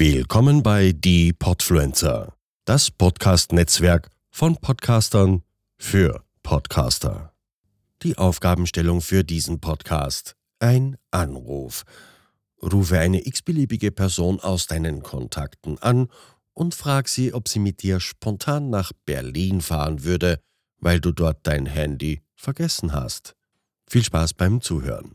Willkommen bei Die Podfluencer, das Podcast-Netzwerk von Podcastern für Podcaster. Die Aufgabenstellung für diesen Podcast. Ein Anruf. Rufe eine x-beliebige Person aus deinen Kontakten an und frag sie, ob sie mit dir spontan nach Berlin fahren würde, weil du dort dein Handy vergessen hast. Viel Spaß beim Zuhören.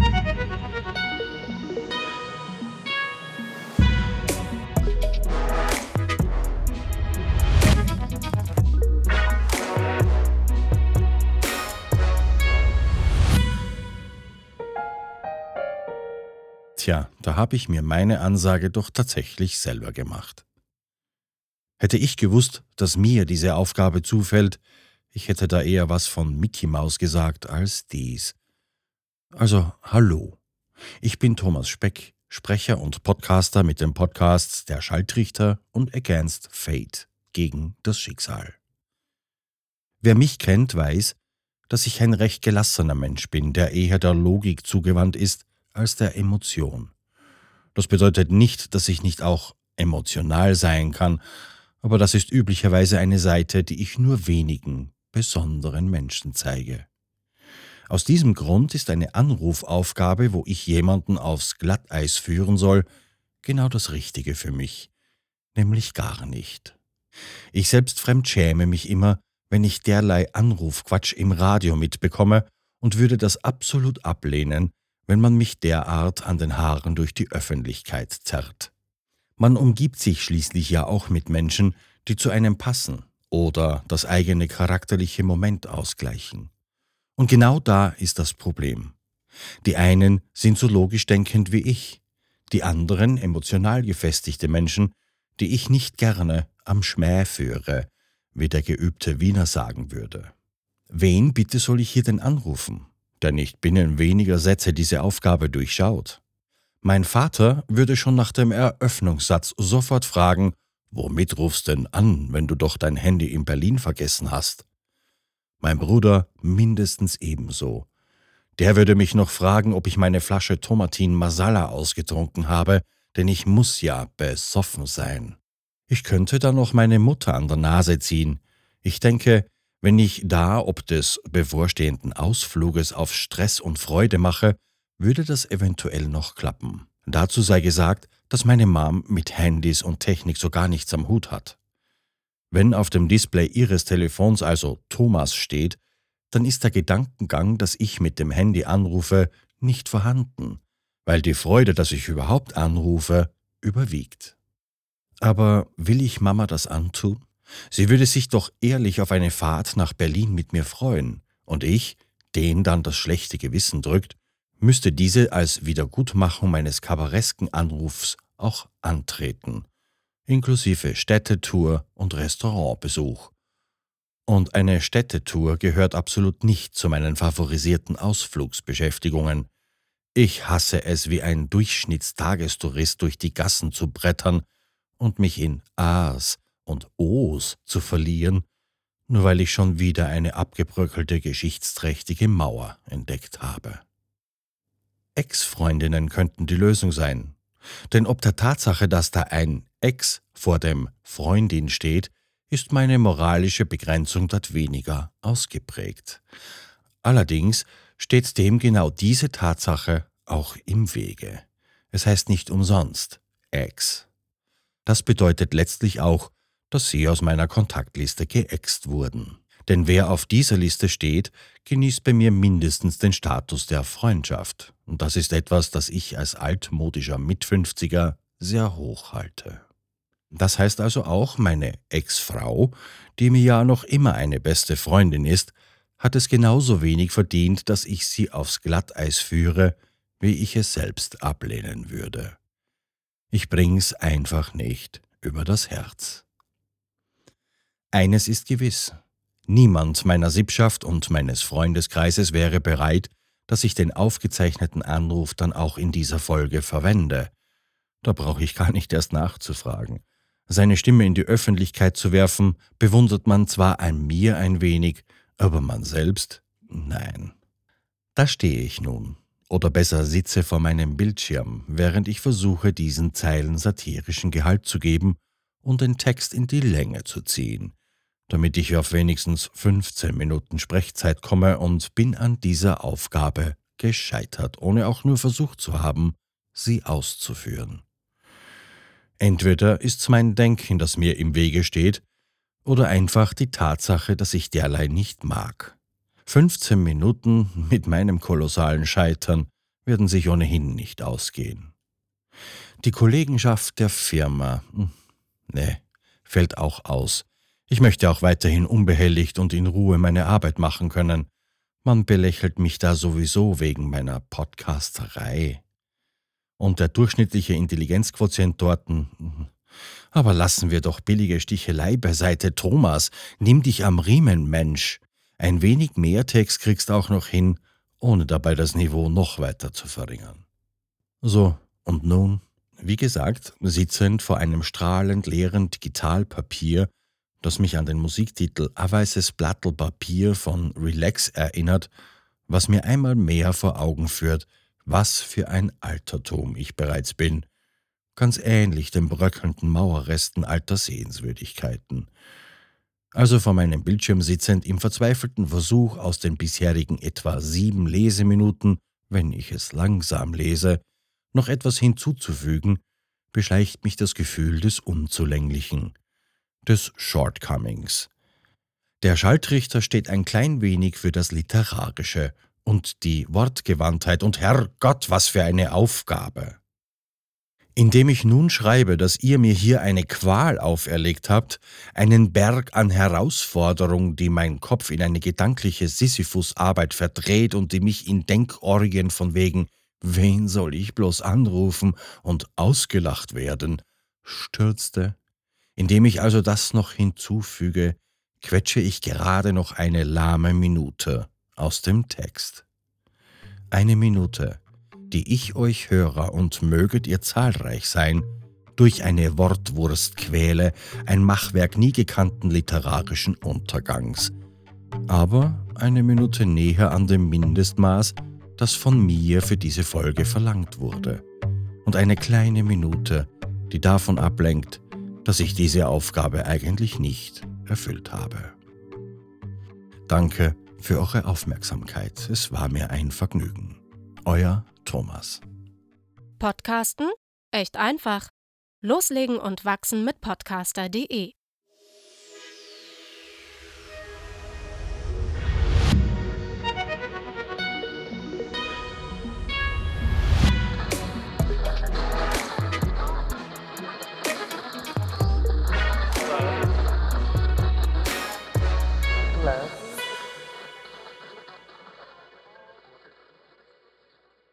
Tja, da habe ich mir meine Ansage doch tatsächlich selber gemacht. Hätte ich gewusst, dass mir diese Aufgabe zufällt, ich hätte da eher was von Mickey Maus gesagt als dies. Also, hallo. Ich bin Thomas Speck, Sprecher und Podcaster mit den Podcasts Der Schalltrichter und Against Fate gegen das Schicksal. Wer mich kennt, weiß, dass ich ein recht gelassener Mensch bin, der eher der Logik zugewandt ist als der Emotion. Das bedeutet nicht, dass ich nicht auch emotional sein kann, aber das ist üblicherweise eine Seite, die ich nur wenigen besonderen Menschen zeige. Aus diesem Grund ist eine Anrufaufgabe, wo ich jemanden aufs Glatteis führen soll, genau das Richtige für mich, nämlich gar nicht. Ich selbst fremdschäme mich immer, wenn ich derlei Anrufquatsch im Radio mitbekomme und würde das absolut ablehnen, wenn man mich derart an den Haaren durch die Öffentlichkeit zerrt. Man umgibt sich schließlich ja auch mit Menschen, die zu einem passen oder das eigene charakterliche Moment ausgleichen. Und genau da ist das Problem. Die einen sind so logisch denkend wie ich, die anderen emotional gefestigte Menschen, die ich nicht gerne am Schmäh führe, wie der geübte Wiener sagen würde. Wen bitte soll ich hier denn anrufen, der nicht binnen weniger Sätze diese Aufgabe durchschaut? Mein Vater würde schon nach dem Eröffnungssatz sofort fragen, womit rufst denn an, wenn du doch dein Handy in Berlin vergessen hast? Mein Bruder mindestens ebenso. Der würde mich noch fragen, ob ich meine Flasche Tomatin Masala ausgetrunken habe, denn ich muss ja besoffen sein. Ich könnte dann noch meine Mutter an der Nase ziehen. Ich denke, wenn ich da ob des bevorstehenden Ausfluges auf Stress und Freude mache, würde das eventuell noch klappen. Dazu sei gesagt, dass meine Mom mit Handys und Technik so gar nichts am Hut hat. Wenn auf dem Display ihres Telefons also Thomas steht, dann ist der Gedankengang, dass ich mit dem Handy anrufe, nicht vorhanden, weil die Freude, dass ich überhaupt anrufe, überwiegt. Aber will ich Mama das antun? Sie würde sich doch ehrlich auf eine Fahrt nach Berlin mit mir freuen, und ich, den dann das schlechte Gewissen drückt, müsste diese als Wiedergutmachung meines kabaresken Anrufs auch antreten, inklusive Städtetour und Restaurantbesuch. Und eine Städtetour gehört absolut nicht zu meinen favorisierten Ausflugsbeschäftigungen. Ich hasse es, wie ein Durchschnittstagestourist durch die Gassen zu brettern und mich in A's und O's zu verlieren, nur weil ich schon wieder eine abgebröckelte geschichtsträchtige Mauer entdeckt habe. Ex-Freundinnen könnten die Lösung sein. Denn ob der Tatsache, dass da ein Ex vor dem Freundin steht, ist meine moralische Begrenzung dort weniger ausgeprägt. Allerdings steht dem genau diese Tatsache auch im Wege. Es heißt nicht umsonst Ex. Das bedeutet letztlich auch, dass sie aus meiner Kontaktliste geäxt wurden. Denn wer auf dieser Liste steht, genießt bei mir mindestens den Status der Freundschaft. Und das ist etwas, das ich als altmodischer Mitfünfziger sehr hoch halte. Das heißt also auch, meine Ex-Frau, die mir ja noch immer eine beste Freundin ist, hat es genauso wenig verdient, dass ich sie aufs Glatteis führe, wie ich es selbst ablehnen würde. Ich bring's einfach nicht über das Herz. Eines ist gewiss, Niemand meiner Sippschaft und meines Freundeskreises wäre bereit, dass ich den aufgezeichneten Anruf dann auch in dieser Folge verwende. Da brauche ich gar nicht erst nachzufragen. Seine Stimme in die Öffentlichkeit zu werfen, bewundert man zwar an mir ein wenig, aber man selbst? Nein. Da stehe ich nun, oder besser sitze vor meinem Bildschirm, während ich versuche, diesen Zeilen satirischen Gehalt zu geben und den Text in die Länge zu ziehen, damit ich auf wenigstens 15 Minuten Sprechzeit komme und bin an dieser Aufgabe gescheitert, ohne auch nur versucht zu haben, sie auszuführen. Entweder ist's mein Denken, das mir im Wege steht, oder einfach die Tatsache, dass ich derlei nicht mag. 15 Minuten mit meinem kolossalen Scheitern werden sich ohnehin nicht ausgehen. Die Kollegenschaft der Firma, hm, ne, fällt auch aus. Ich möchte auch weiterhin unbehelligt und in Ruhe meine Arbeit machen können. Man belächelt mich da sowieso wegen meiner Podcasterei. Und der durchschnittliche Intelligenzquotient dort. Hm, aber lassen wir doch billige Stichelei beiseite, Thomas. Nimm dich am Riemen, Mensch. Ein wenig mehr Text kriegst auch noch hin, ohne dabei das Niveau noch weiter zu verringern. So, und nun, wie gesagt, sitzend vor einem strahlend leeren Digitalpapier, das mich an den Musiktitel A weißes Blattel Papier von Relax erinnert, was mir einmal mehr vor Augen führt, was für ein Altertum ich bereits bin, ganz ähnlich den bröckelnden Mauerresten alter Sehenswürdigkeiten – also vor meinem Bildschirm sitzend im verzweifelten Versuch, aus den bisherigen etwa sieben Leseminuten, wenn ich es langsam lese, noch etwas hinzuzufügen, beschleicht mich das Gefühl des Unzulänglichen, des Shortcomings. Der Schalltrichter steht ein klein wenig für das Literarische und die Wortgewandtheit und Herrgott, was für eine Aufgabe. Indem ich nun schreibe, dass ihr mir hier eine Qual auferlegt habt, einen Berg an Herausforderung, die mein Kopf in eine gedankliche Sisyphusarbeit verdreht und die mich in Denkorgien von wegen wen soll ich bloß anrufen und ausgelacht werden, stürzte. Indem ich also das noch hinzufüge, quetsche ich gerade noch eine lahme Minute aus dem Text. Eine Minute, die ich euch höre, und möget ihr zahlreich sein, durch eine Wortwurst quäle, ein Machwerk nie gekannten literarischen Untergangs. Aber eine Minute näher an dem Mindestmaß, das von mir für diese Folge verlangt wurde. Und eine kleine Minute, die davon ablenkt, dass ich diese Aufgabe eigentlich nicht erfüllt habe. Danke für eure Aufmerksamkeit. Es war mir ein Vergnügen. Euer Thomas. Podcasten? Echt einfach. Loslegen und wachsen mit podcaster.de